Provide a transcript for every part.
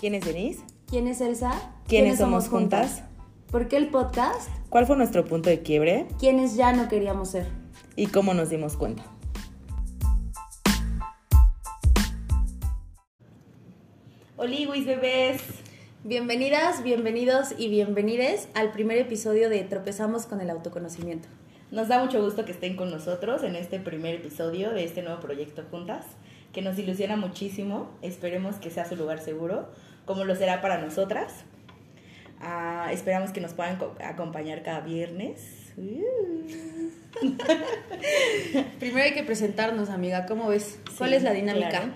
¿Quién es Denise? ¿Quién es Elsa? ¿Quiénes somos juntas? ¿Por qué el podcast? ¿Cuál fue nuestro punto de quiebre? ¿Quiénes ya no queríamos ser? ¿Y cómo nos dimos cuenta? Oliguis, bebés. Bienvenidas, bienvenidos y bienvenides al primer episodio de Tropezamos con el autoconocimiento. Nos da mucho gusto que estén con nosotros en este primer episodio de este nuevo proyecto Juntas, que nos ilusiona muchísimo. Esperemos que sea su lugar seguro, como lo será para nosotras. Ah, esperamos que nos puedan co- acompañar cada viernes. Uh. Primero hay que presentarnos, amiga. ¿Cómo ves? ¿Cuál Sí, es la dinámica? claro.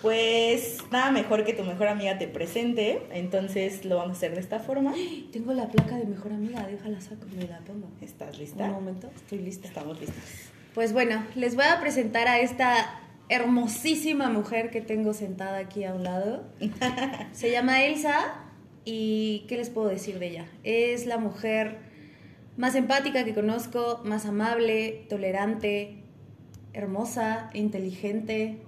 Pues nada mejor que tu mejor amiga te presente, entonces lo vamos a hacer de esta forma. Tengo la placa de mejor amiga, déjala saco, me la pongo. ¿Estás Un lista? momento, estoy lista. Estamos listas. Pues bueno, les voy a presentar a esta hermosísima mujer que tengo sentada aquí a un lado. Se llama Elsa y ¿qué les puedo decir de ella? Es la mujer más empática que conozco, más amable, tolerante, hermosa, inteligente,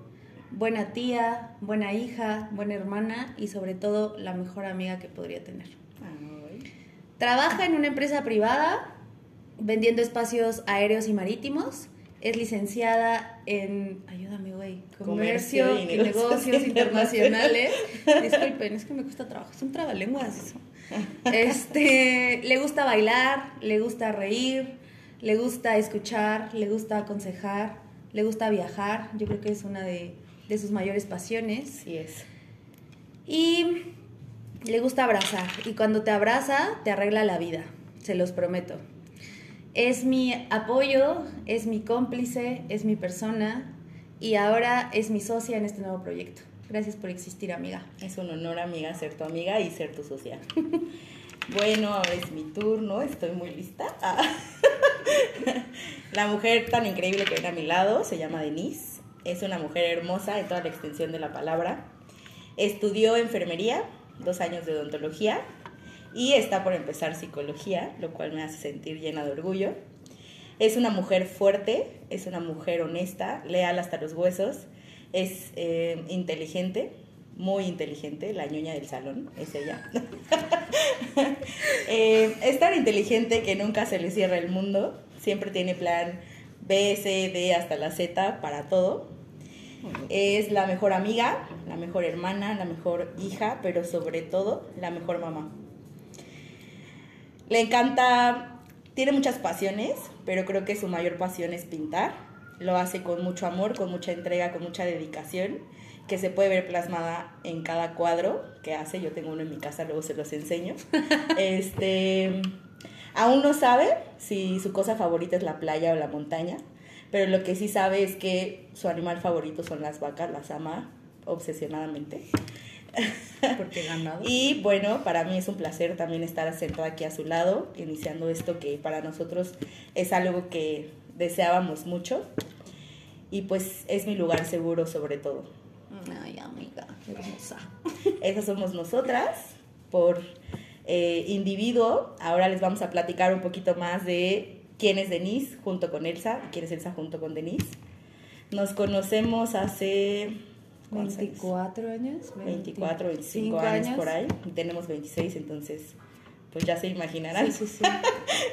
buena tía, buena hija, buena hermana y sobre todo la mejor amiga que podría tener. Ay. Trabaja en una empresa privada vendiendo espacios aéreos y marítimos. Es licenciada en, ayúdame, güey, comercio, Comercio y negocios negocios internacionales. Disculpen, es que me cuesta trabajo, es un trabalenguas eso. Este, le gusta bailar, le gusta reír, le gusta escuchar, le gusta aconsejar, le gusta viajar. Yo creo que es una de, de sus mayores pasiones. Así es. Y le gusta abrazar. Y cuando te abraza, te arregla la vida. Se los prometo. Es mi apoyo, es mi cómplice, es mi persona. Y ahora es mi socia en este nuevo proyecto. Gracias por existir, amiga. Es un honor, amiga, ser tu amiga y ser tu social. bueno, ahora es mi turno, estoy muy lista. Ah. la mujer tan increíble que viene a mi lado se llama Denise. Es una mujer hermosa en toda la extensión de la palabra. Estudió enfermería, dos años de odontología y está por empezar psicología, lo cual me hace sentir llena de orgullo. Es una mujer fuerte, es una mujer honesta, leal hasta los huesos, es eh, inteligente, muy inteligente, la ñoña del salón, es ella. Eh, es tan inteligente que nunca se le cierra el mundo, siempre tiene plan B, C, D hasta la Z para todo. Es la mejor amiga, la mejor hermana, la mejor hija, pero sobre todo la mejor mamá. Le encanta, tiene muchas pasiones, pero creo que su mayor pasión es pintar. Lo hace con mucho amor, con mucha entrega, con mucha dedicación, que se puede ver plasmada en cada cuadro que hace. Yo tengo uno en mi casa, luego se los enseño. este, aún no sabe si su cosa favorita es la playa o la montaña, pero lo que sí sabe es que su animal favorito son las vacas, las ama obsesionadamente. Porque ganado. Y bueno, para mí es un placer también estar sentada aquí a su lado, iniciando esto que para nosotros es algo que deseábamos mucho. Y pues es mi lugar seguro sobre todo. Ay, amiga, hermosa. Esas somos nosotras. Por eh, individuo, ahora les vamos a platicar un poquito más de quién es Denise junto con Elsa y quién es Elsa junto con Denise. Nos conocemos hace... ¿cuántos años? 24 años. 24, 25 años, por ahí. Tenemos 26, entonces, pues ya se imaginarán. Sí, sí, sí.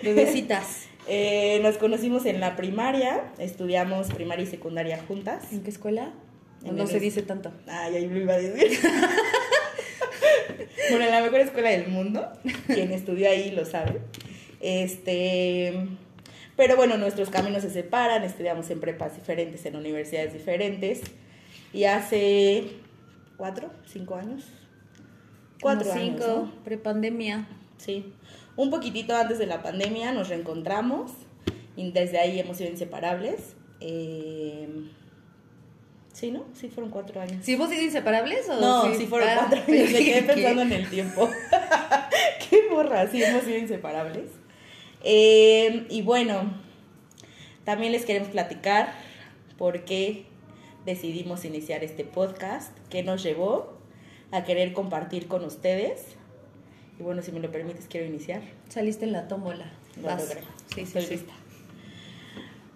Bebecitas. Eh, nos conocimos en la primaria, estudiamos primaria y secundaria juntas. ¿En qué escuela? En no se dice tanto. Ay, ahí lo iba a decir. bueno, en la mejor escuela del mundo. Quien estudió ahí lo sabe. Este. Pero bueno, nuestros caminos se separan, estudiamos en prepas diferentes, en universidades diferentes. Y hace cuatro, cinco años. Cuatro Como años. cinco, ¿no? prepandemia. Sí. Un poquitito antes de la pandemia nos reencontramos y desde ahí hemos sido inseparables. Eh, sí, ¿no? Sí, fueron cuatro años. ¿Sí hemos sido inseparables o No, sí, fueron Ah, cuatro años. Me quedé pensando en el tiempo. Qué borra, sí, hemos sido inseparables. Eh, y bueno, también les queremos platicar por qué decidimos iniciar este podcast, qué nos llevó a querer compartir con ustedes. Y bueno, si me lo permites, quiero iniciar. Saliste en la tómbola. Vas. logré. Sí, sí, sí.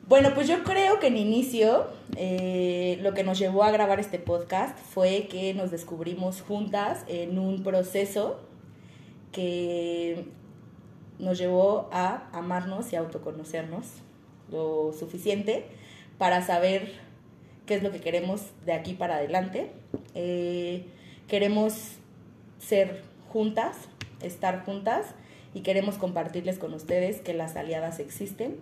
Bueno, pues yo creo que en inicio eh, lo que nos llevó a grabar este podcast fue que nos descubrimos juntas en un proceso que nos llevó a amarnos y autoconocernos lo suficiente para saber qué es lo que queremos de aquí para adelante. Eh, queremos ser juntas, estar juntas y queremos compartirles con ustedes que las aliadas existen,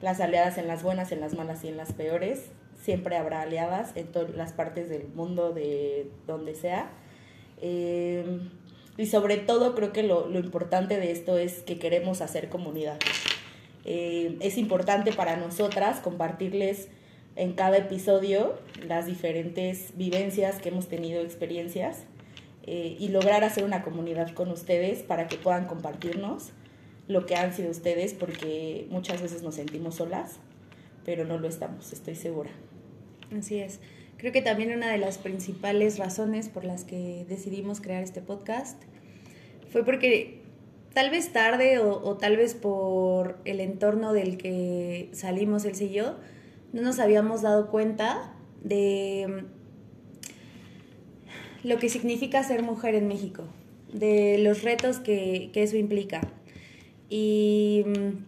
las aliadas en las buenas, en las malas y en las peores. Siempre habrá aliadas en todas las partes del mundo, de donde sea. Eh, y sobre todo creo que lo, importante de esto es que queremos hacer comunidad. Eh, es importante para nosotras compartirles en cada episodio las diferentes vivencias que hemos tenido, experiencias, eh, y lograr hacer una comunidad con ustedes para que puedan compartirnos lo que han sido ustedes, porque muchas veces nos sentimos solas, pero no lo estamos, estoy segura. Así es. Creo que también una de las principales razones por las que decidimos crear este podcast fue porque tal vez tarde o, o tal vez por el entorno del que salimos él y yo, no nos habíamos dado cuenta de mm, lo que significa ser mujer en México, de los retos que, eso implica. Y mm,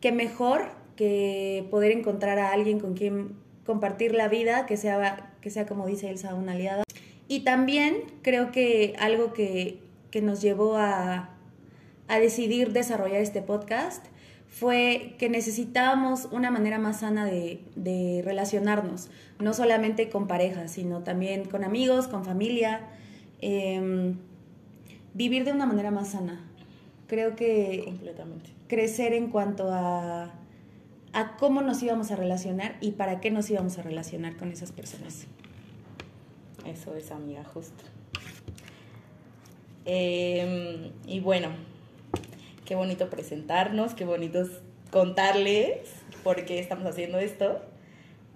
qué mejor que poder encontrar a alguien con quien compartir la vida, que sea, que sea como dice Elsa, una aliada. Y también creo que algo que, nos llevó a, a decidir desarrollar este podcast fue que necesitábamos una manera más sana de, relacionarnos, no solamente con parejas, sino también con amigos, con familia, em, vivir de una manera más sana. Creo que Completamente. crecer en cuanto a, a cómo nos íbamos a relacionar y para qué nos íbamos a relacionar con esas personas. Eso es, amiga, justo. Em, y bueno, qué bonito presentarnos, qué bonito contarles por qué estamos haciendo esto.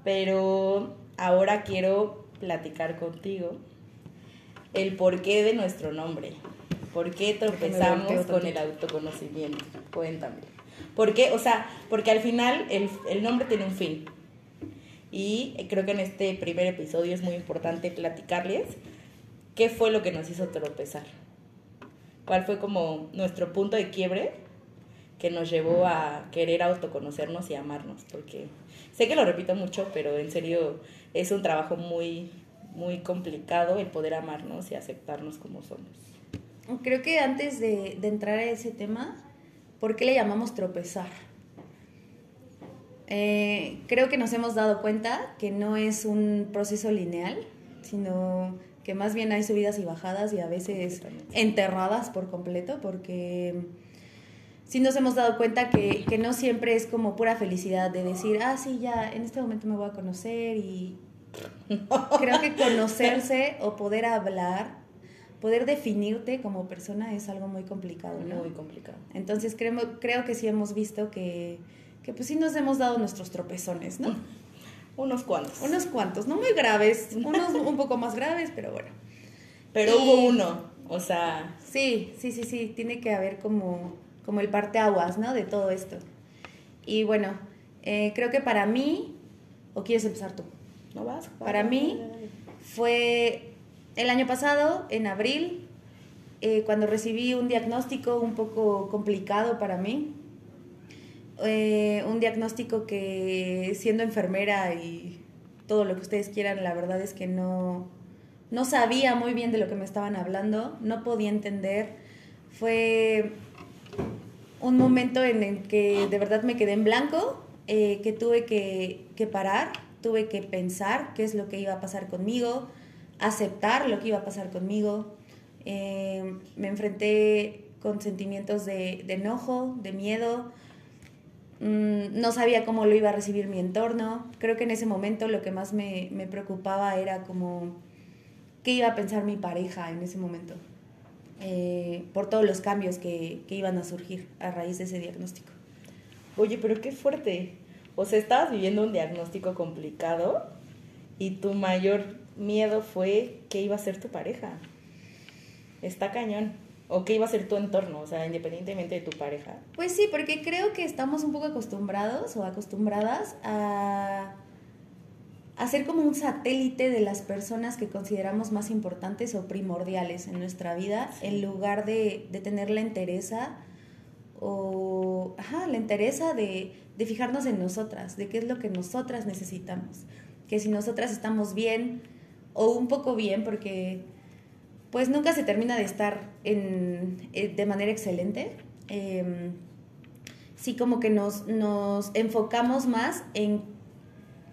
Pero ahora quiero platicar contigo el porqué de nuestro nombre. ¿Por qué tropezamos con el autoconocimiento? Cuéntame. ¿Por qué? O sea, porque al final el, el nombre tiene un fin. Y creo que en este primer episodio es muy importante platicarles qué fue lo que nos hizo tropezar cuál fue como nuestro punto de quiebre que nos llevó a querer autoconocernos y amarnos, porque sé que lo repito mucho, pero en serio es un trabajo muy, muy complicado el poder amarnos y aceptarnos como somos. Creo que antes de, entrar a ese tema, ¿por qué le llamamos tropezar? Eh, creo que nos hemos dado cuenta que no es un proceso lineal, sino que más bien hay subidas y bajadas y a veces enterradas por completo, porque sí nos hemos dado cuenta que, no siempre es como pura felicidad de decir, ah, sí, ya, en este momento me voy a conocer y creo que conocerse o poder hablar, poder definirte como persona es algo muy complicado, ¿no? Muy complicado. Entonces creo, creo que sí hemos visto que, que pues sí nos hemos dado nuestros tropezones, ¿no? Unos cuantos. Unos cuantos, no muy graves, unos un poco más graves, pero bueno. Pero hubo uno, o sea... Sí, sí, sí, sí, tiene que haber como, como el parteaguas, ¿no? De todo esto. Y bueno, eh, creo que para mí, ¿o quieres empezar tú? No vas. Para mí fue el año pasado, en abril, eh, cuando recibí un diagnóstico un poco complicado para mí eh, un diagnóstico que siendo enfermera y todo lo que ustedes quieran, la verdad es que no, no sabía muy bien de lo que me estaban hablando, no podía entender. Fue un momento en el que de verdad me quedé en blanco, eh, que tuve que, que, parar, tuve que pensar qué es lo que iba a pasar conmigo, aceptar lo que iba a pasar conmigo. Eh, me enfrenté con sentimientos de, de enojo, de miedo, Mm, no sabía cómo lo iba a recibir mi entorno. Creo que en ese momento lo que más me, preocupaba era como qué iba a pensar mi pareja en ese momento, eh, por todos los cambios que, iban a surgir a raíz de ese diagnóstico. Oye, pero qué fuerte. O sea, estabas viviendo un diagnóstico complicado y tu mayor miedo fue qué iba a ser tu pareja. Está cañón o qué iba a ser tu entorno, o sea, independientemente de tu pareja. Pues sí, porque creo que estamos un poco acostumbrados o acostumbradas a, hacer como un satélite de las personas que consideramos más importantes o primordiales en nuestra vida, en lugar de, de tener la entereza o ajá, la interesa de, de fijarnos en nosotras, de qué es lo que nosotras necesitamos. Que si nosotras estamos bien o un poco bien, porque pues nunca se termina de estar en, eh, de manera excelente. Eh, sí como que nos, nos enfocamos más en,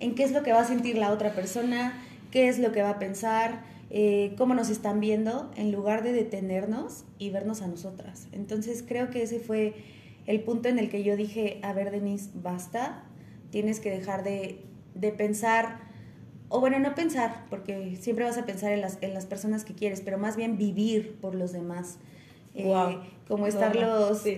en, qué es lo que va a sentir la otra persona, qué es lo que va a pensar, eh, cómo nos están viendo, en lugar de detenernos y vernos a nosotras. Entonces creo que ese fue el punto en el que yo dije, a ver Denise, basta, tienes que dejar de, de pensar, o bueno, no pensar, porque siempre vas a pensar en las, en las personas que quieres, pero más bien vivir por los demás. Wow. Eh, como estarlos... Sí.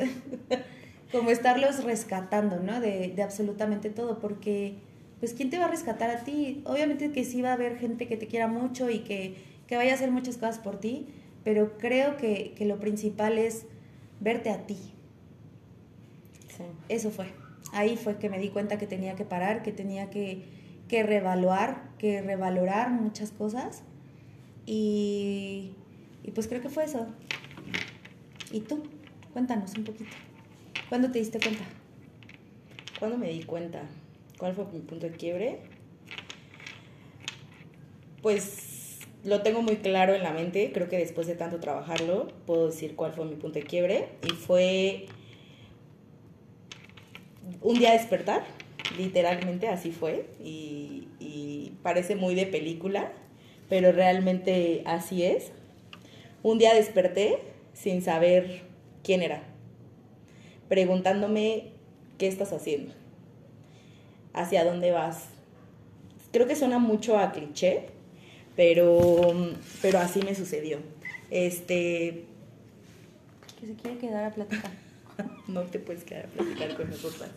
como estarlos rescatando, ¿no? De, de, absolutamente todo, porque, pues, ¿quién te va a rescatar a ti? Obviamente que sí va a haber gente que te quiera mucho y que, que vaya a hacer muchas cosas por ti, pero creo que, que lo principal es verte a ti. Sí. Eso fue. Ahí fue que me di cuenta que tenía que parar, que tenía que, que reevaluar, que revalorar muchas cosas. Y, y pues creo que fue eso. ¿Y tú? Cuéntanos un poquito. ¿Cuándo te diste cuenta? ¿Cuándo me di cuenta? ¿Cuál fue mi punto de quiebre? Pues lo tengo muy claro en la mente, creo que después de tanto trabajarlo puedo decir cuál fue mi punto de quiebre y fue un día despertar, literalmente así fue y, parece muy de película, pero realmente así es. Un día desperté sin saber quién era preguntándome qué estás haciendo, hacia dónde vas. Creo que suena mucho a cliché, pero, pero así me sucedió. Este. Que se quiere quedar a platicar. no te puedes quedar a platicar con nosotros.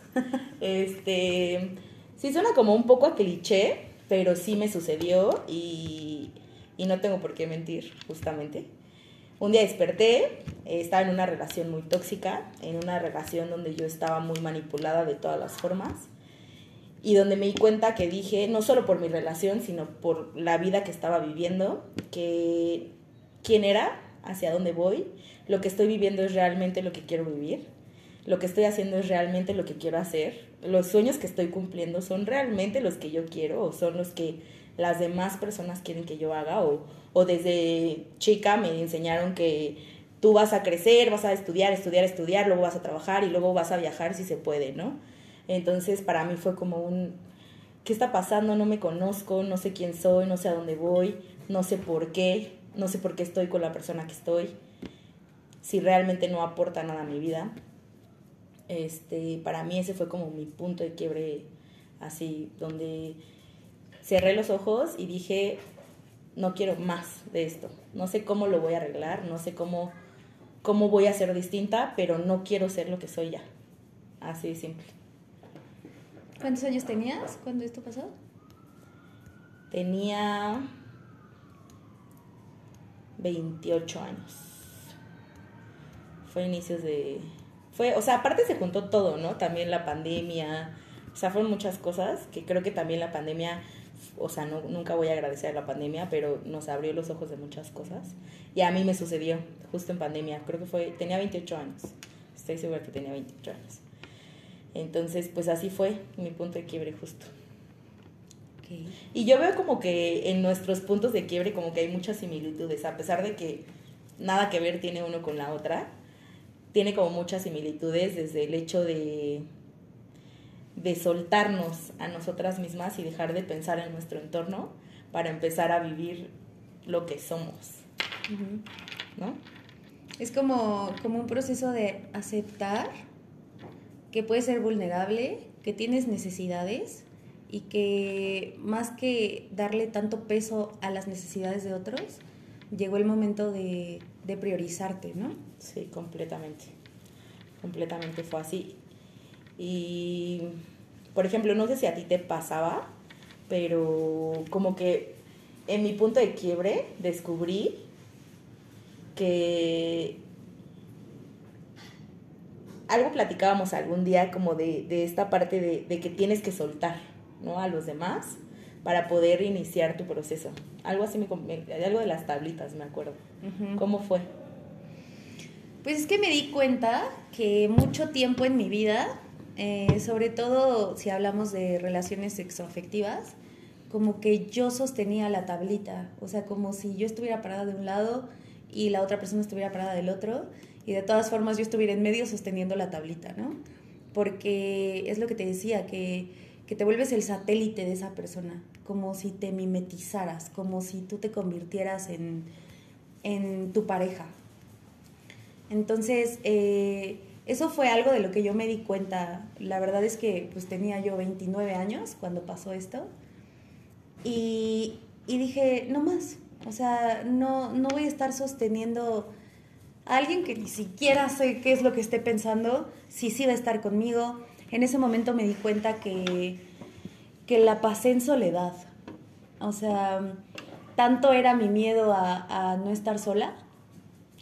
Este. Sí, suena como un poco a cliché, pero sí me sucedió y, y no tengo por qué mentir, justamente. Un día desperté, estaba en una relación muy tóxica, en una relación donde yo estaba muy manipulada de todas las formas y donde me di cuenta que dije, no solo por mi relación, sino por la vida que estaba viviendo, que quién era, hacia dónde voy, lo que estoy viviendo es realmente lo que quiero vivir, lo que estoy haciendo es realmente lo que quiero hacer, los sueños que estoy cumpliendo son realmente los que yo quiero o son los que las demás personas quieren que yo haga o, o desde chica me enseñaron que tú vas a crecer, vas a estudiar, estudiar, estudiar, luego vas a trabajar y luego vas a viajar si se puede, ¿no? Entonces para mí fue como un, ¿qué está pasando? No me conozco, no sé quién soy, no sé a dónde voy, no sé por qué, no sé por qué estoy con la persona que estoy, si realmente no aporta nada a mi vida. Este, para mí ese fue como mi punto de quiebre así, donde cerré los ojos y dije, no quiero más de esto. No sé cómo lo voy a arreglar, no sé cómo, cómo voy a ser distinta, pero no quiero ser lo que soy ya. Así de simple. ¿Cuántos años tenías cuando esto pasó? Tenía 28 años. Fue inicios de... Fue, o sea, aparte se juntó todo, ¿no? También la pandemia, o sea, fueron muchas cosas que creo que también la pandemia o sea, no, nunca voy a agradecer a la pandemia, pero nos abrió los ojos de muchas cosas. Y a mí me sucedió justo en pandemia, creo que fue, tenía 28 años, estoy segura que tenía 28 años. Entonces, pues así fue mi punto de quiebre justo. Okay. Y yo veo como que en nuestros puntos de quiebre como que hay muchas similitudes, a pesar de que nada que ver tiene uno con la otra, tiene como muchas similitudes desde el hecho de de soltarnos a nosotras mismas y dejar de pensar en nuestro entorno para empezar a vivir lo que somos. ¿No? Es como, como un proceso de aceptar que puedes ser vulnerable, que tienes necesidades y que más que darle tanto peso a las necesidades de otros, llegó el momento de, priorizarte, ¿no? Sí, completamente. Completamente fue así. Y, por ejemplo, no sé si a ti te pasaba, pero como que en mi punto de quiebre descubrí que algo platicábamos algún día como de, esta parte de, que tienes que soltar, ¿no? A los demás, para poder iniciar tu proceso. Algo así, me, algo de las tablitas, me acuerdo. ¿Cómo fue? Pues es que me di cuenta que mucho tiempo en mi vida, eh, sobre todo si hablamos de relaciones sexoafectivas, como que yo sostenía la tablita, o sea, como si yo estuviera parada de un lado y la otra persona estuviera parada del otro, y de todas formas yo estuviera en medio sosteniendo la tablita, ¿no? Porque es lo que te decía, que, que te vuelves el satélite de esa persona, como si te mimetizaras, como si tú te convirtieras en, en tu pareja. Entonces, eh, eso fue algo de lo que yo me di cuenta. La verdad es que pues tenía yo 29 años cuando pasó esto. Y, y dije, no más. O sea, no, no voy a estar sosteniendo a alguien que ni siquiera sé qué es lo que esté pensando, si sí va a estar conmigo. En ese momento me di cuenta que, que la pasé en soledad. O sea, tanto era mi miedo a, no estar sola,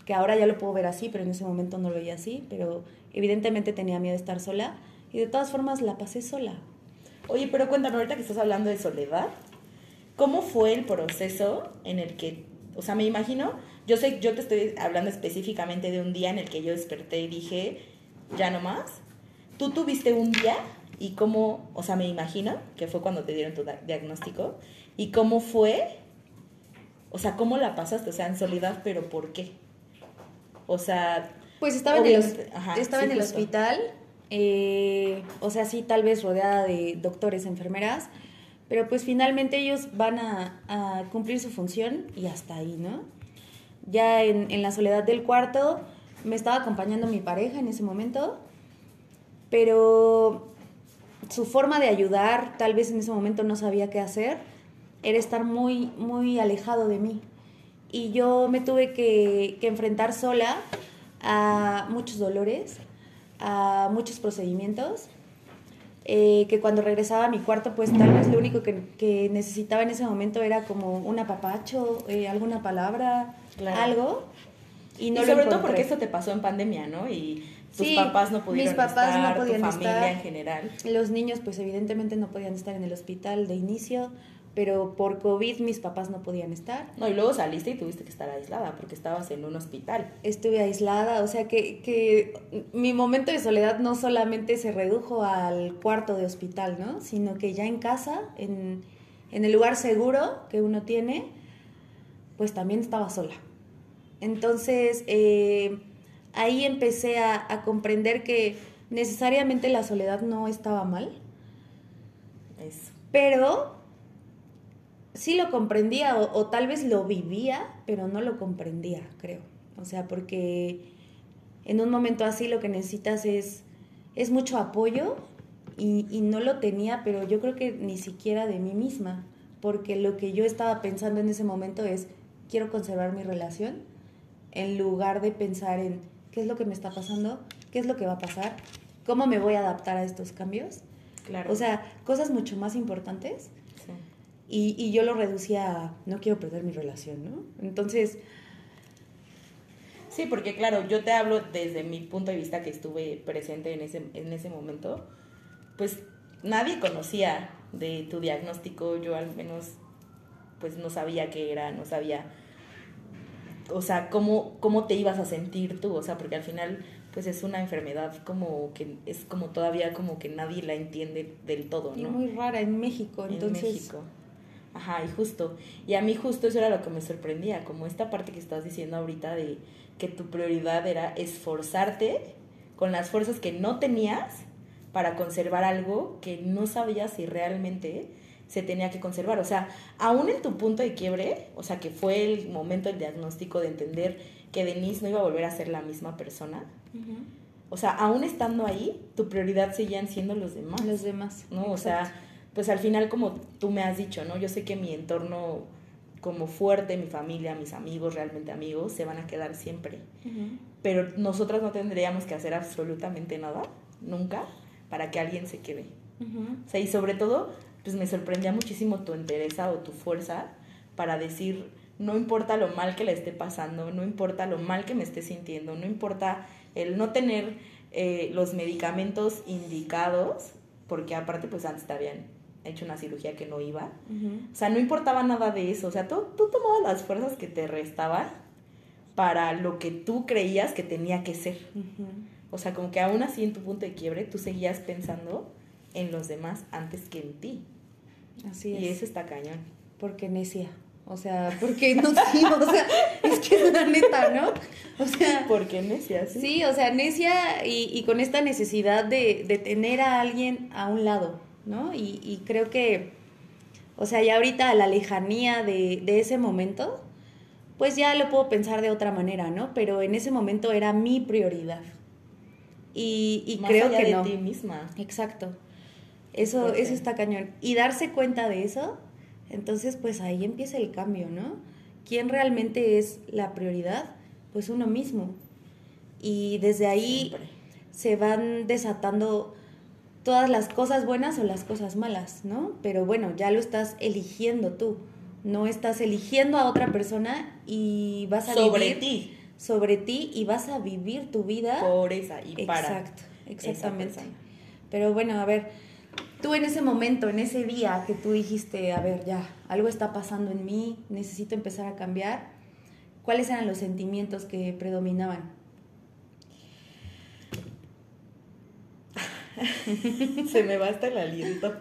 que ahora ya lo puedo ver así, pero en ese momento no lo veía así, pero evidentemente tenía miedo de estar sola y de todas formas la pasé sola. Oye, pero cuéntame ahorita que estás hablando de soledad, ¿cómo fue el proceso en el que, o sea, me imagino, yo sé, yo te estoy hablando específicamente de un día en el que yo desperté y dije, ya no más. Tú tuviste un día y cómo, o sea, me imagino que fue cuando te dieron tu diagnóstico y cómo fue, o sea, cómo la pasaste, o sea, en soledad, pero ¿por qué? O sea... Pues estaba en el, estaba en el hospital, eh, o sea, sí, tal vez rodeada de doctores, enfermeras, pero pues finalmente ellos van a, a cumplir su función y hasta ahí, ¿no? ya en, la soledad del cuarto me estaba acompañando mi pareja en ese momento, pero su forma de ayudar, tal vez en ese momento no sabía qué hacer, era estar muy, muy alejado de mí. Y yo me tuve que, enfrentar sola a muchos dolores, a muchos procedimientos, eh, que cuando regresaba a mi cuarto, pues tal vez lo único que, necesitaba en ese momento era como un apapacho, eh, alguna palabra, algo. Y, no sobre todo porque esto te pasó en pandemia, ¿no? Y tus papás no pudieron mis papás estar, no podían tu familia en general. Los niños, pues evidentemente no podían estar en el hospital de inicio, pero por COVID mis papás no podían estar. No, y luego saliste y tuviste que estar aislada porque estabas en un hospital. Estuve aislada, o sea que, que mi momento de soledad no solamente se redujo al cuarto de hospital, ¿no? Sino que ya en casa, en, en el lugar seguro que uno tiene, pues también estaba sola. Entonces, eh, ahí empecé a, comprender que necesariamente la soledad no estaba mal. Eso. Pero sí lo comprendía o, tal vez lo vivía, pero no lo comprendía, creo. O sea, porque en un momento así lo que necesitas es, es mucho apoyo y, y, no lo tenía, pero yo creo que ni siquiera de mí misma, porque lo que yo estaba pensando en ese momento es, quiero conservar mi relación, en lugar de pensar en qué es lo que me está pasando, qué es lo que va a pasar, cómo me voy a adaptar a estos cambios. Claro. O sea, cosas mucho más importantes. Sí. Y, y, yo lo reducía a no quiero perder mi relación, ¿no? Entonces... Sí, porque claro, yo te hablo desde mi punto de vista que estuve presente en ese, en ese momento, pues nadie conocía de tu diagnóstico, yo al menos pues no sabía qué era, no sabía o sea, cómo, cómo te ibas a sentir tú, o sea, porque al final pues es una enfermedad como que es como todavía como que nadie la entiende del todo, ¿no? Y muy rara en México, entonces. En México. Ajá, y justo. Y a mí justo eso era lo que me sorprendía, como esta parte que estás diciendo ahorita de que tu prioridad era esforzarte con las fuerzas que no tenías para conservar algo que no sabías si realmente se tenía que conservar. O sea, aún en tu punto de quiebre, o sea, que fue el momento del diagnóstico de entender que Denise no iba a volver a ser la misma persona. O sea, aún estando ahí, tu prioridad seguían siendo los demás. Los demás. ¿No? O sea, pues al final, como tú me has dicho, ¿no? Yo sé que mi entorno como fuerte, mi familia, mis amigos, realmente amigos, se van a quedar siempre. Pero nosotras no tendríamos que hacer absolutamente nada, nunca, para que alguien se quede. O sea, y sobre todo, pues me sorprendía muchísimo tu entereza o tu fuerza para decir, no importa lo mal que le esté pasando, no importa lo mal que me esté sintiendo, no importa el no tener eh, los medicamentos indicados, porque aparte pues antes te habían hecho una cirugía que no iba. Ujú. O sea, no importaba nada de eso. O sea, tú, tú tomabas las fuerzas que te restaban para lo que tú creías que tenía que ser. Ujú. O sea, como que aún así en tu punto de quiebre, tú seguías pensando en los demás antes que en ti. Así es. Y eso está cañón. Porque necia. O sea, porque no sí, o sea, es que es la neta, ¿no? O sea, Porque necia, sí. sí, o sea, necia y, y con esta necesidad de, de tener a alguien a un lado, ¿no? Y, y creo que, o sea, ya ahorita a la lejanía de, de ese momento, pues ya lo puedo pensar de otra manera, ¿no? Pero en ese momento era mi prioridad. Y, y Más creo allá que de no. ti misma. Exacto. Eso, eso está cañón. Y darse cuenta de eso, entonces pues ahí empieza el cambio, ¿no? ¿Quién realmente es la prioridad? Pues uno mismo. Y desde ahí Siempre. se van desatando todas las cosas buenas o las cosas malas, ¿no? Pero bueno, ya lo estás eligiendo tú. No estás eligiendo a otra persona y vas a Sobre vivir ti. sobre ti y vas a vivir tu vida Por esa y para. Exacto, exactamente. Pero bueno, a ver, tú en ese momento, en ese día que tú dijiste, a ver, ya, algo está pasando en mí, necesito empezar a cambiar, ¿cuáles eran los sentimientos que predominaban? Se me va hasta el aliento.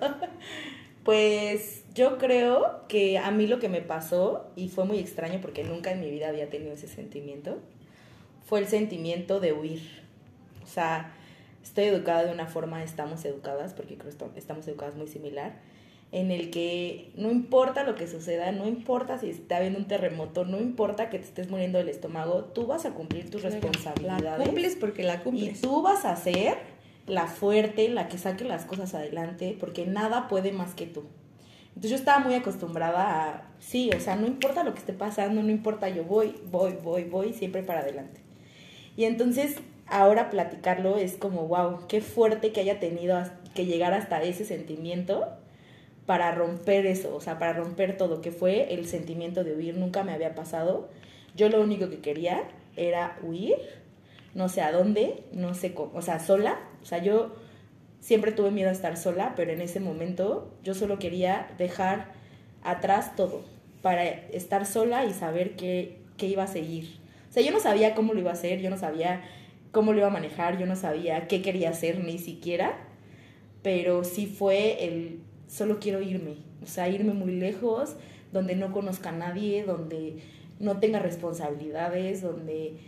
Pues yo creo que a mí lo que me pasó, y fue muy extraño porque nunca en mi vida había tenido ese sentimiento, fue el sentimiento de huir. O sea, estoy educada de una forma, estamos educadas, porque creo que estamos educadas muy similar, en el que no importa lo que suceda, no importa si está habiendo un terremoto, no importa que te estés muriendo del estómago, tú vas a cumplir tus La responsabilidades. cumples porque la Y cumples. tú vas a ser la fuerte, la que saque las cosas adelante, porque nada puede más que tú. Entonces yo estaba muy acostumbrada a, sí, o sea, no importa lo que esté pasando, no importa, yo voy, voy, voy, voy, siempre para adelante. Y entonces ahora platicarlo es como, wow, qué fuerte que haya tenido que llegar hasta ese sentimiento para romper eso, o sea, para romper todo, que fue el sentimiento de huir, nunca me había pasado. Yo lo único que quería era huir, no sé a dónde, no sé cómo, o sea, sola, o sea, yo siempre tuve miedo a estar sola, pero en ese momento yo solo quería dejar atrás todo para estar sola y saber qué, qué iba a seguir. O sea, yo no sabía cómo lo iba a hacer, yo no sabía cómo lo iba a manejar, yo no sabía qué quería hacer ni siquiera, pero sí fue el solo quiero irme, o sea, irme muy lejos, donde no conozca a nadie, donde no tenga responsabilidades, donde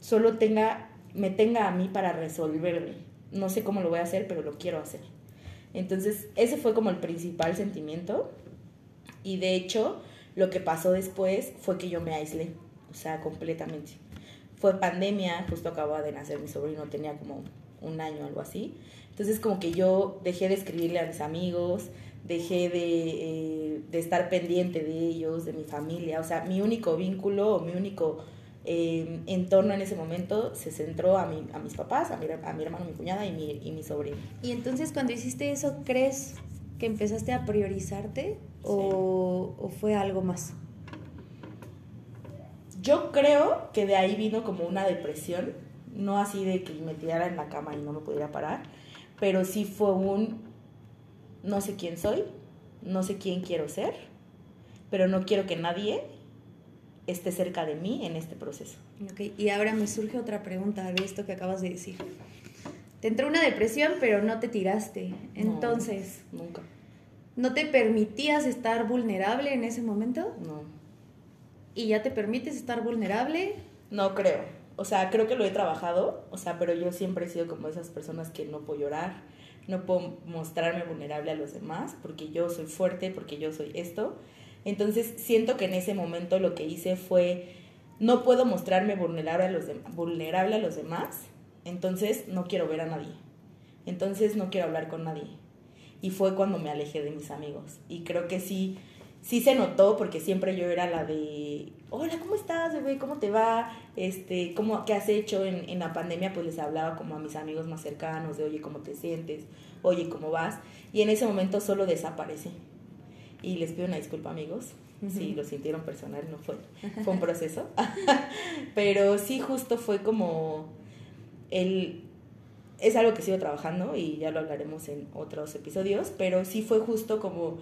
solo tenga, me tenga a mí para resolverme. No sé cómo lo voy a hacer, pero lo quiero hacer. Entonces, ese fue como el principal sentimiento. Y de hecho, lo que pasó después fue que yo me aislé, o sea, completamente. Fue pandemia, justo acababa de nacer mi sobrino, tenía como un año, algo así. Entonces, como que yo dejé de escribirle a mis amigos, dejé de, eh, de estar pendiente de ellos, de mi familia. O sea, mi único vínculo o mi único eh, entorno en ese momento se centró a, mi, a mis papás, a mi, a mi hermano, mi cuñada y mi, y mi sobrino. Y entonces cuando hiciste eso, ¿crees que empezaste a priorizarte o, o fue algo más? Yo creo que de ahí vino como una depresión, no así de que me tirara en la cama y no me pudiera parar, pero sí fue un no sé quién soy, no sé quién quiero ser, pero no quiero que nadie esté cerca de mí en este proceso. Ok, y ahora me surge otra pregunta de esto que acabas de decir. Te entró una depresión, pero no te tiraste. Entonces, No, nunca, ¿no te permitías estar vulnerable en ese momento? no. ¿Y ya te permites estar vulnerable? No creo. O sea, creo que lo he trabajado, o sea, pero yo siempre he sido como esas personas que no puedo llorar, no puedo mostrarme vulnerable a los demás, porque yo soy fuerte, porque yo soy esto. Entonces, siento que en ese momento lo que hice fue, no puedo mostrarme vulnerable a los, vulnerable a los demás, entonces no quiero ver a nadie. Entonces no quiero hablar con nadie. Y fue cuando me alejé de mis amigos. Y creo que sí, sí se notó porque siempre yo era la de, hola, ¿cómo estás, bebé? ¿Cómo te va? Este, ¿cómo, ¿Qué has hecho en, en la pandemia? Pues les hablaba como a mis amigos más cercanos de, oye, ¿cómo te sientes? Oye, ¿cómo vas? Y en ese momento solo desaparecí. Y les pido una disculpa, amigos. Si lo sintieron personal, no fue. Fue un proceso. Pero sí, justo fue como el es algo que sigo trabajando y ya lo hablaremos en otros episodios, pero sí fue justo como,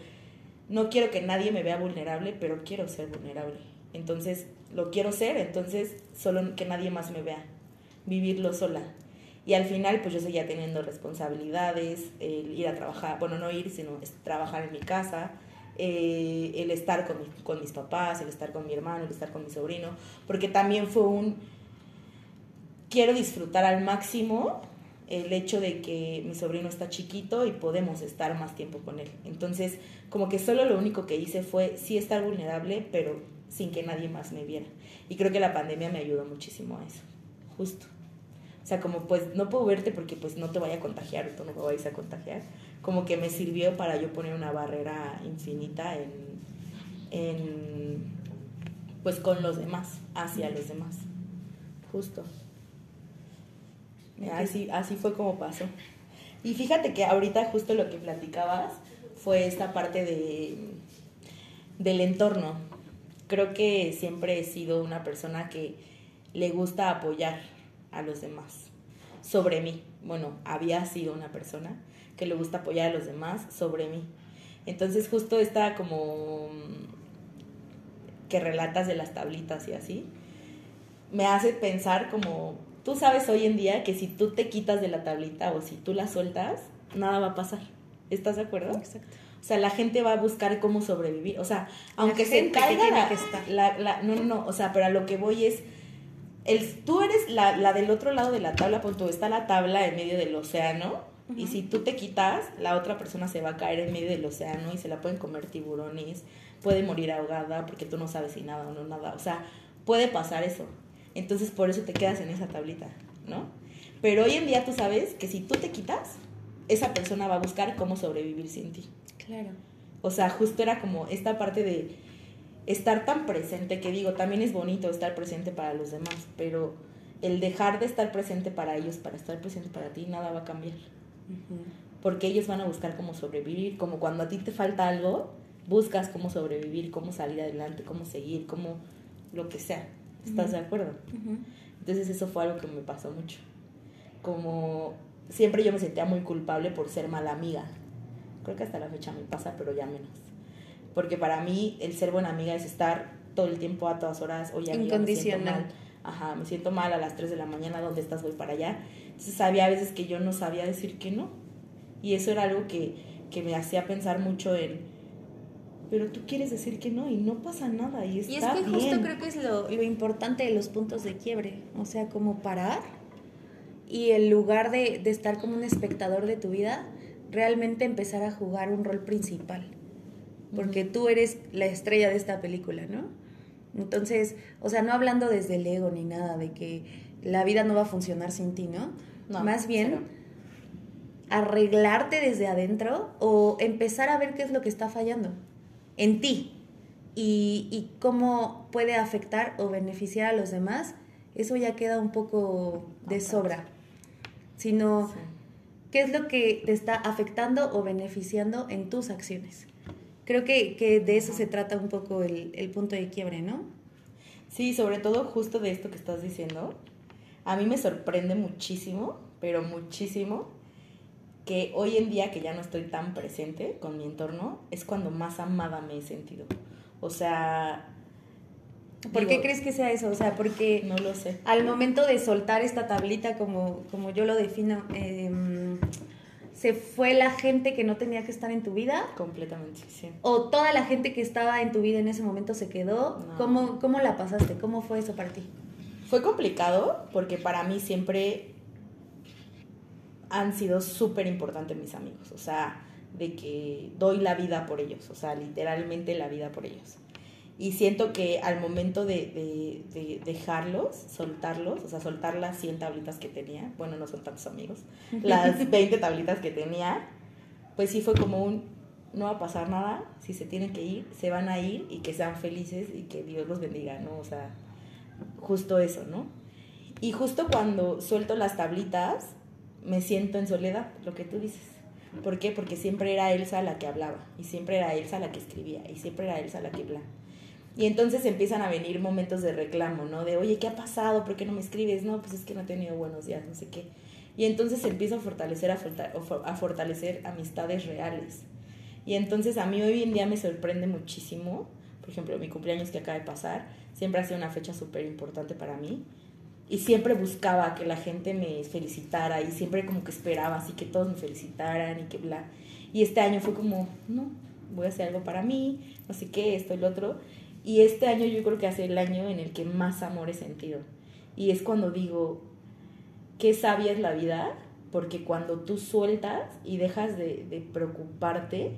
no quiero que nadie me vea vulnerable, pero quiero ser vulnerable. Entonces, lo quiero ser, entonces solo que nadie más me vea, vivirlo sola. Y al final, pues yo seguía teniendo responsabilidades, el ir a trabajar, bueno, no ir, sino trabajar en mi casa, eh, el estar con, con mis papás, el estar con mi hermano, el estar con mi sobrino, porque también fue un, quiero disfrutar al máximo el hecho de que mi sobrino está chiquito y podemos estar más tiempo con él. Entonces, como que solo lo único que hice fue sí estar vulnerable, pero sin que nadie más me viera. Y creo que la pandemia me ayudó muchísimo a eso, justo. O sea, como pues no puedo verte porque pues no te vaya a contagiar tú no me vayas a contagiar. Como que me sirvió para yo poner una barrera infinita en, en pues con los demás, hacia los demás. Justo. Así, así fue como pasó. Y fíjate que ahorita justo lo que platicabas fue esta parte de, del entorno. Creo que siempre he sido una persona que le gusta apoyar a los demás sobre mí. Bueno, había sido una persona que le gusta apoyar a los demás sobre mí. Entonces justo esta como que relatas de las tablitas y así, me hace pensar como tú sabes hoy en día que si tú te quitas de la tablita o si tú la sueltas, nada va a pasar. ¿Estás de acuerdo? Exacto. O sea, la gente va a buscar cómo sobrevivir. O sea, aunque se caiga la. La, no, no, no. O sea, pero a lo que voy es, el, tú eres la, la del otro lado de la tabla, punto, está la tabla en medio del océano. Y si tú te quitas, la otra persona se va a caer en medio del océano y se la pueden comer tiburones, puede morir ahogada porque tú no sabes si nada o no nada. O sea, puede pasar eso. Entonces por eso te quedas en esa tablita, ¿no? Pero hoy en día tú sabes que si tú te quitas, esa persona va a buscar cómo sobrevivir sin ti. Claro. O sea, justo era como esta parte de estar tan presente, que digo, también es bonito estar presente para los demás, pero el dejar de estar presente para ellos, para estar presente para ti, nada va a cambiar. Porque ellos van a buscar cómo sobrevivir, como cuando a ti te falta algo, buscas cómo sobrevivir, cómo salir adelante, cómo seguir, cómo lo que sea. ¿Estás de acuerdo? Entonces eso fue algo que me pasó mucho. Como siempre yo me sentía muy culpable por ser mala amiga. Creo que hasta la fecha me pasa, pero ya menos. Porque para mí el ser buena amiga es estar todo el tiempo a todas horas, oye amiga, me siento mal. Ajá, me siento mal a las 3 de la mañana, ¿dónde estás? Voy para allá. Entonces había veces que yo no sabía decir que no. Y eso era algo que, que me hacía pensar mucho en pero tú quieres decir que no y no pasa nada y está Y es que justo creo que es lo, lo, importante de los puntos de quiebre, o sea, como parar y en lugar de, de, estar como un espectador de tu vida, realmente empezar a jugar un rol principal, porque tú eres la estrella de esta película, ¿no? Entonces, o sea, no hablando desde el ego ni nada, de que la vida no va a funcionar sin ti, ¿no? no Más bien... arreglarte desde adentro o empezar a ver qué es lo que está fallando en ti y, cómo puede afectar o beneficiar a los demás, eso ya queda un poco de sobra. Sino, ¿qué es lo que te está afectando o beneficiando en tus acciones? Creo que, de eso se trata un poco el, el punto de quiebre, ¿no? Sí, sobre todo justo de esto que estás diciendo. A mí me sorprende muchísimo, pero muchísimo, que hoy en día que ya no estoy tan presente con mi entorno, es cuando más amada me he sentido. O sea... ¿Por qué crees que sea eso? O sea, porque... No lo sé. Al momento de soltar esta tablita, como, como yo lo defino, em, ¿se fue la gente que no tenía que estar en tu vida? Completamente, sí. ¿O toda la gente que estaba en tu vida en ese momento se quedó? ¿Cómo, ¿Cómo la pasaste? ¿Cómo fue eso para ti? Fue complicado porque para mí siempre han sido súper importantes mis amigos, o sea, de que doy la vida por ellos, o sea, literalmente la vida por ellos. Y siento que al momento de, dejarlos, soltarlos, o sea, soltar las 100 tablitas que tenía, bueno, no son tantos amigos, las 20 tablitas que tenía, pues sí fue como un, no va a pasar nada, si se tienen que ir, se van a ir y que sean felices y que Dios los bendiga, ¿no? O sea, justo eso, ¿no? Y justo cuando suelto las tablitas, me siento en soledad, lo que tú dices. ¿Por qué? Porque siempre era Elsa la que hablaba, y siempre era Elsa la que escribía, y siempre era Elsa la que hablaba. Y entonces empiezan a venir momentos de reclamo, ¿no? De, oye, ¿qué ha pasado? ¿Por qué no me escribes? No, pues es que no he tenido buenos días, no sé qué. Y entonces empiezo a fortalecer, a, a fortalecer amistades reales. Y entonces a mí hoy en día me sorprende muchísimo, por ejemplo, mi cumpleaños que acaba de pasar, siempre ha sido una fecha súper importante para mí. Y siempre buscaba que la gente me felicitara y siempre como que esperaba así que todos me felicitaran y que bla. Y este año fue como, no, voy a hacer algo para mí, no sé qué, esto lo otro. Y este año yo creo que hace el año en el que más amor he sentido. Y es cuando digo, qué sabia es la vida, porque cuando tú sueltas y dejas de, de preocuparte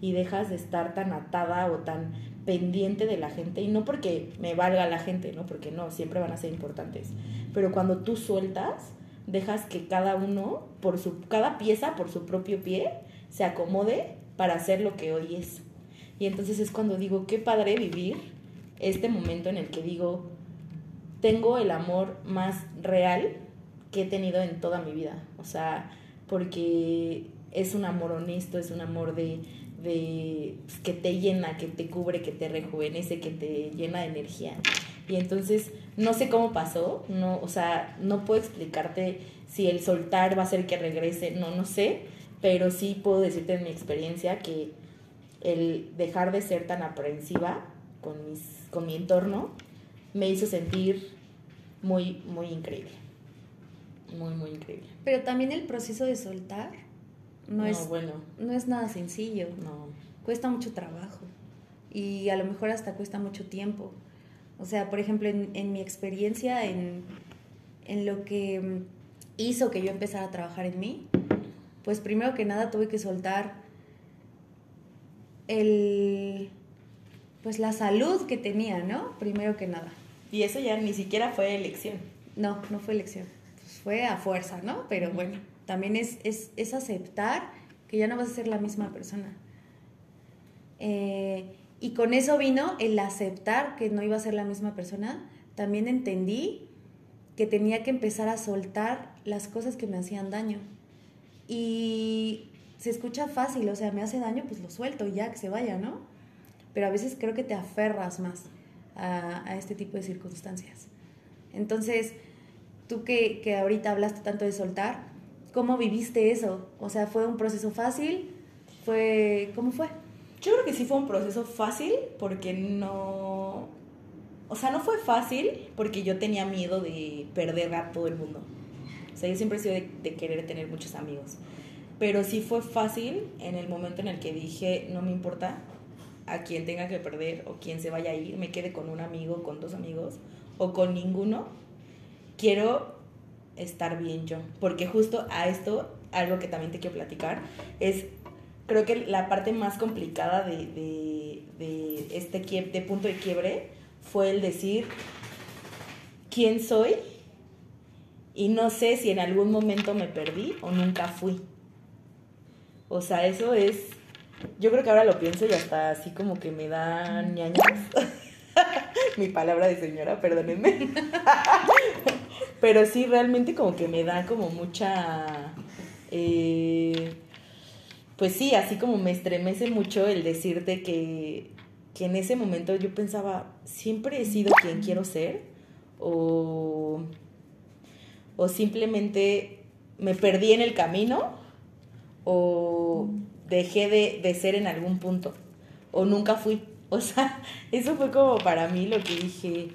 y dejas de estar tan atada o tan pendiente de la gente, y no porque me valga la gente, ¿no? Porque no, siempre van a ser importantes, pero cuando tú sueltas, dejas que cada uno, por su, cada pieza por su propio pie, se acomode para hacer lo que hoy es. Y entonces es cuando digo, qué padre vivir este momento en el que digo, tengo el amor más real que he tenido en toda mi vida. O sea, porque es un amor honesto, es un amor de, de pues, que te llena, que te cubre, que te rejuvenece, que te llena de energía. Y entonces no sé cómo pasó, no, o sea, no puedo explicarte si el soltar va a hacer que regrese, no, no sé, pero sí puedo decirte en mi experiencia que el dejar de ser tan aprensiva con, mis, con mi entorno me hizo sentir muy, muy increíble. Muy, muy increíble. Pero también el proceso de soltar no, es, bueno. no es nada sencillo. No. Cuesta mucho trabajo y a lo mejor hasta cuesta mucho tiempo. O sea, por ejemplo, en, en mi experiencia, en, en lo que hizo que yo empezara a trabajar en mí, pues primero que nada tuve que soltar el pues la salud que tenía, ¿no? Primero que nada. Y eso ya ni siquiera fue elección. No, no fue elección. Pues fue a fuerza, ¿no? Pero bueno, también es, es, es, aceptar que ya no vas a ser la misma persona. Eh, y con eso vino el aceptar que no iba a ser la misma persona. También entendí que tenía que empezar a soltar las cosas que me hacían daño. Y se escucha fácil, o sea, me hace daño, pues lo suelto y ya que se vaya, ¿no? Pero a veces creo que te aferras más a, a este tipo de circunstancias. Entonces, tú que, que ahorita hablaste tanto de soltar, ¿cómo viviste eso? O sea, ¿fue un proceso fácil? ¿Fue, ¿Cómo fue? Yo creo que sí fue un proceso fácil porque no... O sea, no fue fácil porque yo tenía miedo de perder a todo el mundo sea, yo siempre he sido de, querer tener muchos amigos. Pero sí fue fácil en el momento en el que dije, no me importa a quién tenga que perder o quién se vaya a ir, me quede con un amigo, con dos amigos o con ninguno. Quiero estar bien yo. Porque justo a esto, algo que también te quiero platicar, es creo que la parte más complicada de, de, este de punto de quiebre fue el decir quién soy y no sé si en algún momento me perdí o nunca fui. O sea, eso es. Yo creo que ahora lo pienso y hasta así como que me dan ñañas. Mi palabra de señora, perdónenme. Pero sí, realmente como que me da como mucha. Eh, pues sí, así como me estremece mucho el decirte que, que en ese momento yo pensaba, siempre he sido quien quiero ser. O o simplemente me perdí en el camino o dejé de, ser en algún punto o nunca fui. O sea, eso fue como para mí lo que dije,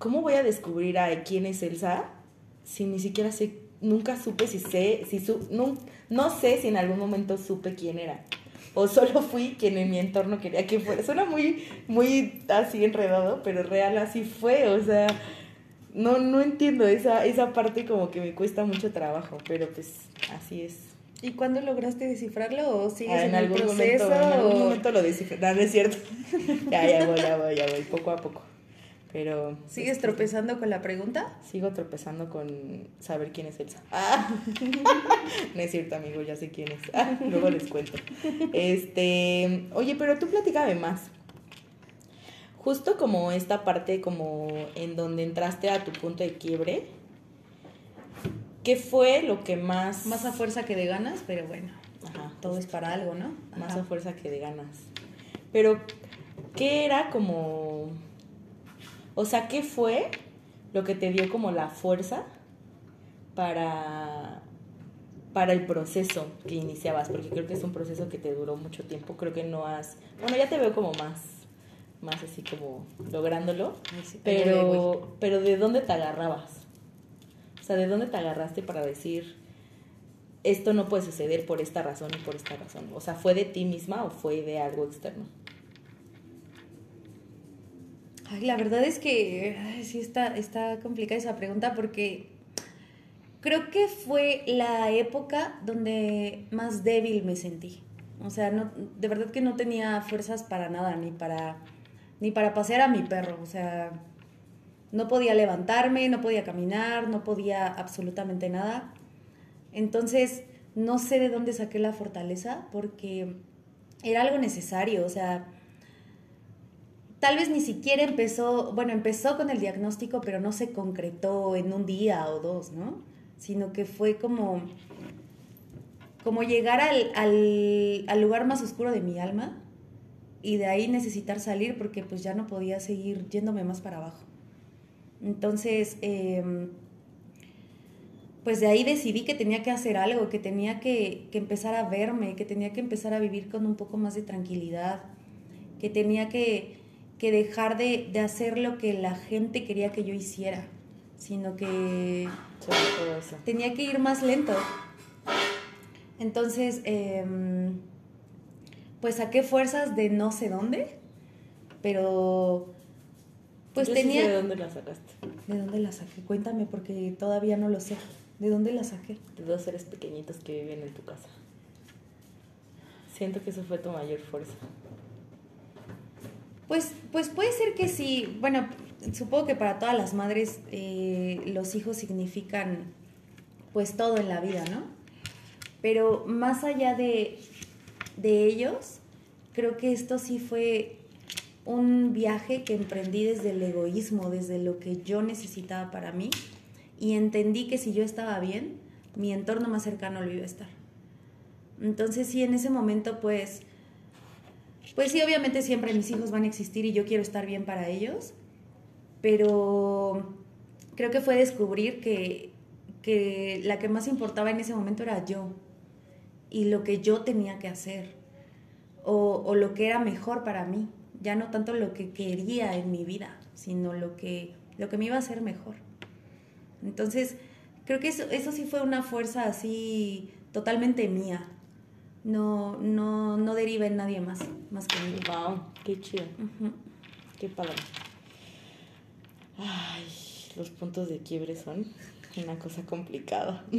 ¿cómo voy a descubrir a quién es Elsa si ni siquiera sé, nunca supe si sé, si su, no, no sé si en algún momento supe quién era? O solo fui quien en mi entorno quería que fuera. Suena muy, muy así enredado, pero real así fue. O sea, no, no entiendo esa, esa parte como que me cuesta mucho trabajo, pero pues así es. ¿Y cuándo lograste descifrarlo o sigues ah, en, algún proceso? Momento, en algún momento lo descifré. No, no es cierto. ya, ya voy, ya voy, ya voy, poco a poco. Pero. ¿Sigues tropezando con la pregunta? Sigo tropezando con saber quién es Elsa. Ah. no es cierto, amigo, ya sé quién es. Ah, luego les cuento. Este. Oye, pero tú platícame más justo como esta parte como en donde entraste a tu punto de quiebre, ¿qué fue lo que más... Más a fuerza que de ganas, pero bueno, todo es para algo, ¿no? Más a fuerza que de ganas. Pero, ¿qué era como... O sea, ¿qué fue lo que te dio como la fuerza para, para el proceso que iniciabas? Porque creo que es un proceso que te duró mucho tiempo. Creo que no has... Bueno, ya te veo como más, más así como lográndolo. pero, pero ¿de dónde te agarrabas? O sea, ¿de dónde te agarraste para decir, esto no puede suceder por esta razón y por esta razón? O sea, ¿fue de ti misma o fue de algo externo? Ay, la verdad es que sí está, está complicada esa pregunta porque creo que fue la época donde más débil me sentí. O sea, no, de verdad que no tenía fuerzas para nada, ni para, ni para pasear a mi perro. O sea, no podía levantarme, no podía caminar, no podía absolutamente nada. Entonces, no sé de dónde saqué la fortaleza porque era algo necesario. O sea, tal vez ni siquiera empezó, bueno, empezó con el diagnóstico, pero no se concretó en un día o dos, ¿no? Sino que fue como, como llegar al, al, lugar más oscuro de mi alma y de ahí necesitar salir porque pues ya no podía seguir yéndome más para abajo. Entonces, em, pues de ahí decidí que tenía que hacer algo, que tenía que, que, empezar a verme, que tenía que empezar a vivir con un poco más de tranquilidad, que tenía que, que dejar de, hacer lo que la gente quería que yo hiciera, sino que tenía que ir más lento. Entonces, em, pues saqué fuerzas de no sé dónde, pero pues tenía... ¿De dónde las sacaste? ¿De dónde las saqué? Cuéntame porque todavía no lo sé. ¿De dónde las saqué? De dos seres pequeñitos que viven en tu casa. Siento que eso fue tu mayor fuerza. Pues, pues puede ser que sí. Bueno, supongo que para todas las madres eh, los hijos significan pues todo en la vida, ¿no? Pero más allá de, de ellos, creo que esto sí fue un viaje que emprendí desde el egoísmo, desde lo que yo necesitaba para mí y entendí que si yo estaba bien, mi entorno más cercano lo iba a estar. Entonces sí, en ese momento pues pues sí, obviamente siempre mis hijos van a existir y yo quiero estar bien para ellos, pero creo que fue descubrir que, que la que más importaba en ese momento era yo y lo que yo tenía que hacer o, lo que era mejor para mí, ya no tanto lo que quería en mi vida, sino lo que, lo que me iba a hacer mejor. Entonces, creo que eso, eso sí fue una fuerza así totalmente mía, no, no, no deriva en nadie más, más que mí. Wow, qué chido. Qué padre. Ay, los puntos de quiebre son una cosa complicada.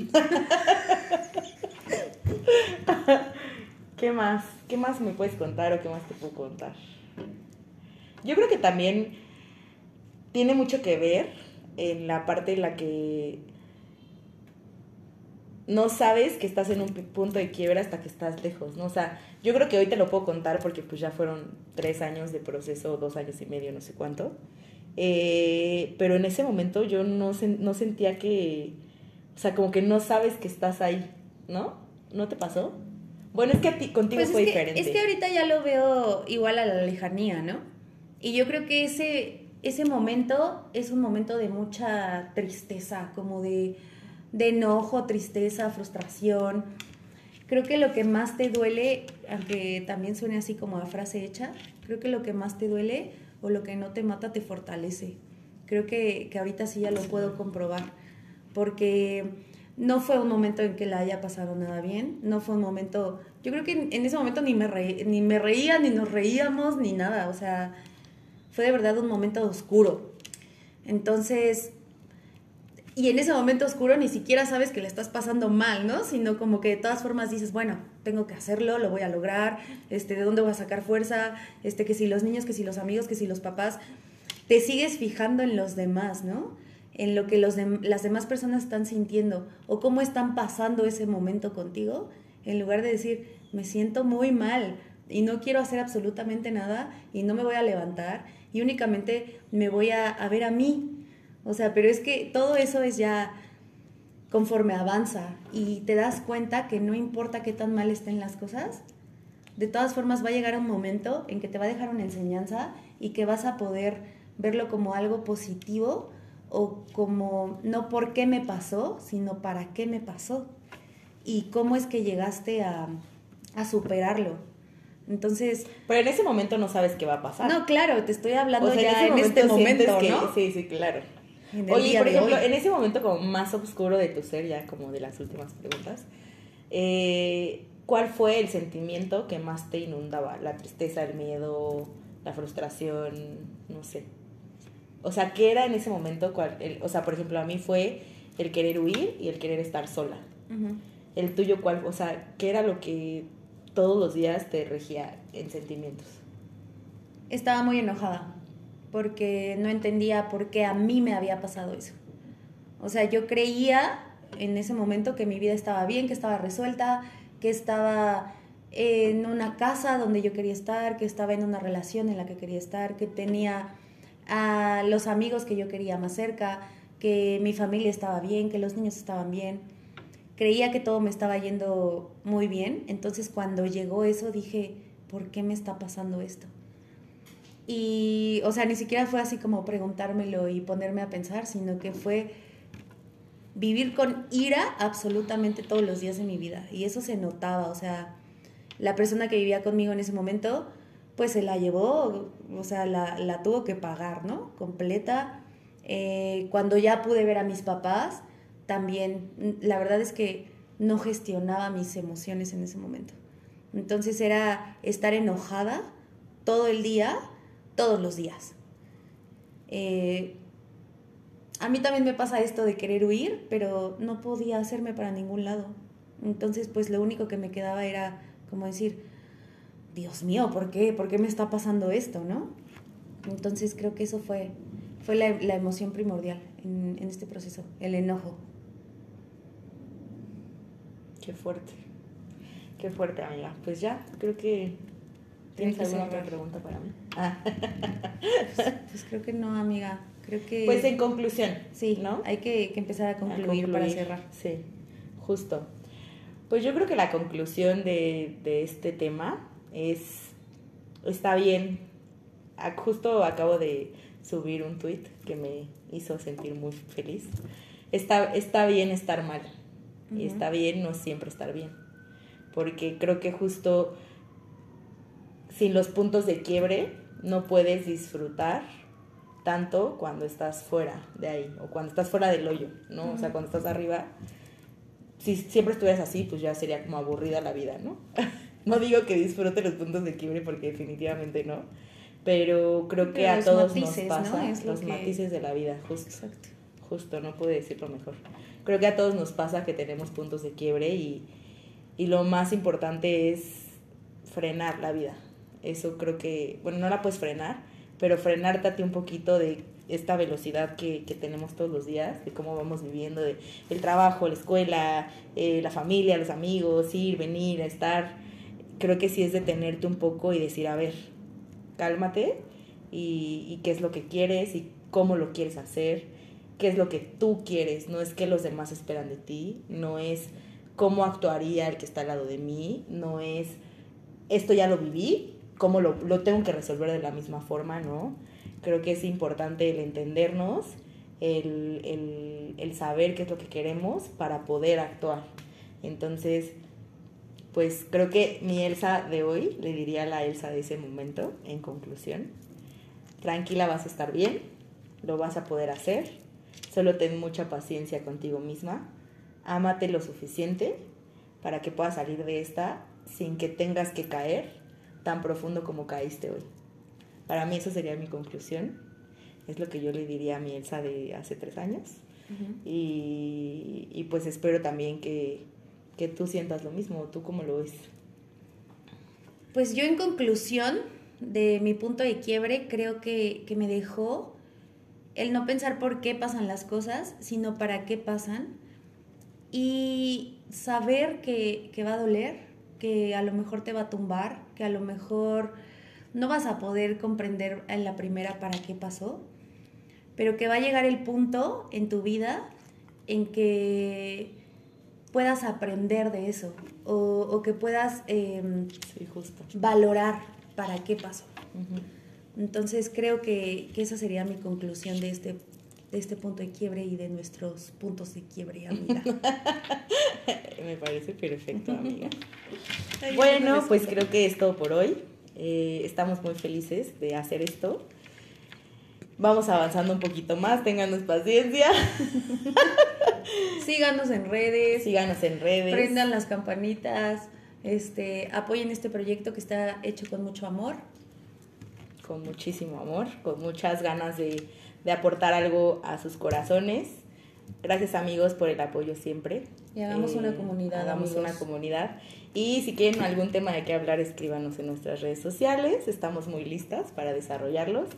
¿Qué más? ¿Qué más me puedes contar o qué más te puedo contar? Yo creo que también tiene mucho que ver en la parte en la que no sabes que estás en un punto de quiebra hasta que estás lejos, ¿no? O sea, yo creo que hoy te lo puedo contar porque pues ya fueron tres años de proceso, dos años y medio, no sé cuánto. Eh, pero en ese momento yo no, no sentía que, o sea, como que no sabes que estás ahí, ¿no? ¿No te pasó? Bueno, es que a ti, contigo pues fue es que, diferente. Es que ahorita ya lo veo igual a la lejanía, ¿no? Y yo creo que ese, ese momento es un momento de mucha tristeza, como de de enojo, tristeza, frustración. Creo que lo que más te duele, aunque también suene así como a frase hecha, creo que lo que más te duele o lo que no te mata te fortalece. Creo que, que ahorita sí ya lo puedo comprobar, porque no fue un momento en que la haya pasado nada bien, no fue un momento, yo creo que en, ese momento ni me, ni me reía, ni nos reíamos, ni nada, o sea, fue de verdad un momento oscuro. Entonces, y en ese momento oscuro ni siquiera sabes que le estás pasando mal, ¿no? Sino como que de todas formas dices, bueno, tengo que hacerlo, lo voy a lograr, este, ¿de dónde voy a sacar fuerza? Este, que si los niños, que si los amigos, que si los papás, te sigues fijando en los demás, ¿no? En lo que los las demás personas están sintiendo o cómo están pasando ese momento contigo, en lugar de decir, me siento muy mal y no quiero hacer absolutamente nada y no me voy a levantar y únicamente me voy a, a ver a mí, o sea, pero es que todo eso es ya conforme avanza y te das cuenta que no importa qué tan mal estén las cosas, de todas formas va a llegar un momento en que te va a dejar una enseñanza y que vas a poder verlo como algo positivo o como no por qué me pasó, sino para qué me pasó y cómo es que llegaste a, a superarlo. Entonces... Pero en ese momento no sabes qué va a pasar. No, claro, te estoy hablando ya en, este momento, ¿no? Sí, sí, claro. Oye, por ejemplo, en ese momento como más oscuro de tu ser, ya como de las últimas preguntas, eh, ¿cuál fue el sentimiento que más te inundaba? ¿La tristeza, el miedo, la frustración? No sé. O sea, ¿qué era en ese momento? Cuál, o sea, por ejemplo, a mí fue el querer huir y el querer estar sola. El tuyo, ¿cuál? O sea, ¿qué era lo que todos los días te regía en sentimientos? Estaba muy enojada porque no entendía por qué a mí me había pasado eso. O sea, yo creía en ese momento que mi vida estaba bien, que estaba resuelta, que estaba en una casa donde yo quería estar, que estaba en una relación en la que quería estar, que tenía a los amigos que yo quería más cerca, que mi familia estaba bien, que los niños estaban bien. Creía que todo me estaba yendo muy bien, entonces cuando llegó eso dije, ¿por qué me está pasando esto? Y, o sea, ni siquiera fue así como preguntármelo y ponerme a pensar, sino que fue vivir con ira absolutamente todos los días de mi vida. Y eso se notaba, o sea, la persona que vivía conmigo en ese momento, pues se la llevó, o sea, la, la tuvo que pagar, ¿no? Completa. Eh, cuando ya pude ver a mis papás, también, la verdad es que no gestionaba mis emociones en ese momento. Entonces era estar enojada todo el día todos los días. Eh, a mí también me pasa esto de querer huir, pero no podía hacerme para ningún lado. Entonces, pues lo único que me quedaba era como decir, Dios mío, ¿por qué? ¿Por qué me está pasando esto, no? Entonces creo que eso fue, fue la, emoción primordial en, en este proceso, el enojo. Qué fuerte. Qué fuerte, amiga. Pues ya, creo que ¿Tienes alguna otra pregunta para mí? Ah. Pues, pues, creo que no, amiga. Creo que. Pues en conclusión. Sí, ¿no? Hay que, empezar a concluir, para cerrar. Sí, justo. Pues yo creo que la conclusión de, este tema es. Está bien. Justo acabo de subir un tweet que me hizo sentir muy feliz. Está, está bien estar mal. Y está bien no siempre estar bien. Porque creo que justo sin los puntos de quiebre no puedes disfrutar tanto cuando estás fuera de ahí o cuando estás fuera del hoyo, ¿no? O sea, cuando estás arriba, si siempre estuvieras así, pues ya sería como aburrida la vida, ¿no? no digo que disfrute los puntos de quiebre porque definitivamente no, pero creo que a todos nos pasa los matices de la vida, justo. Exacto. Justo, no puedo decirlo mejor. Creo que a todos nos pasa que tenemos puntos de quiebre y, y lo más importante es frenar la vida, eso creo que, bueno, no la puedes frenar, pero ti un poquito de esta velocidad que, tenemos todos los días, de cómo vamos viviendo, de el trabajo, la escuela, eh, la familia, los amigos, ir, venir, estar. Creo que sí es detenerte un poco y decir, a ver, cálmate y, y qué es lo que quieres y cómo lo quieres hacer, qué es lo que tú quieres, no es que los demás esperan de ti, no es cómo actuaría el que está al lado de mí, no es esto ya lo viví, cómo lo, tengo que resolver de la misma forma, ¿no? Creo que es importante el entendernos, el, el saber qué es lo que queremos para poder actuar. Entonces, pues creo que mi Elsa de hoy le diría a la Elsa de ese momento, en conclusión, tranquila vas a estar bien, lo vas a poder hacer, solo ten mucha paciencia contigo misma, ámate lo suficiente para que puedas salir de esta sin que tengas que caer tan profundo como caíste hoy. Para mí eso sería mi conclusión. Es lo que yo le diría a mi Elsa de hace tres años. y, pues espero también que, tú sientas lo mismo. ¿Tú cómo lo ves? Pues yo en conclusión de mi punto de quiebre creo que, me dejó el no pensar por qué pasan las cosas, sino para qué pasan. Y saber que, que va a doler, que a lo mejor te va a tumbar, que a lo mejor no vas a poder comprender en la primera para qué pasó, pero que va a llegar el punto en tu vida en que puedas aprender de eso o, que puedas em, valorar para qué pasó. Entonces creo que, esa sería mi conclusión de este de este punto de quiebre y de nuestros puntos de quiebre, amiga. Me parece perfecto, amiga. bueno, pues creo que es todo por hoy. Eh, estamos muy felices de hacer esto. Vamos avanzando un poquito más, ténganos paciencia. Síganos en redes. Síganos en redes. Prendan las campanitas. Este, apoyen este proyecto que está hecho con mucho amor. Con muchísimo amor, con muchas ganas de, de aportar algo a sus corazones. Gracias amigos por el apoyo siempre. Y hagamos una eh, comunidad. Hagamos una comunidad. Y si quieren algún tema de qué hablar, escríbanos en nuestras redes sociales. Estamos muy listas para desarrollarlos.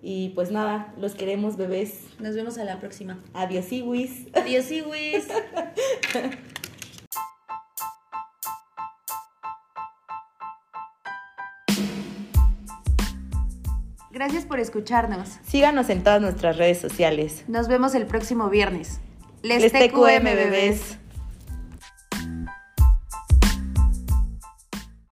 Y pues nada, los queremos, bebés. Nos vemos a la próxima. Adiós, Iwis. Adiós, Iwis. Gracias por escucharnos. Síganos en todas nuestras redes sociales. Nos vemos el próximo viernes. Les, Les TQM, bebés.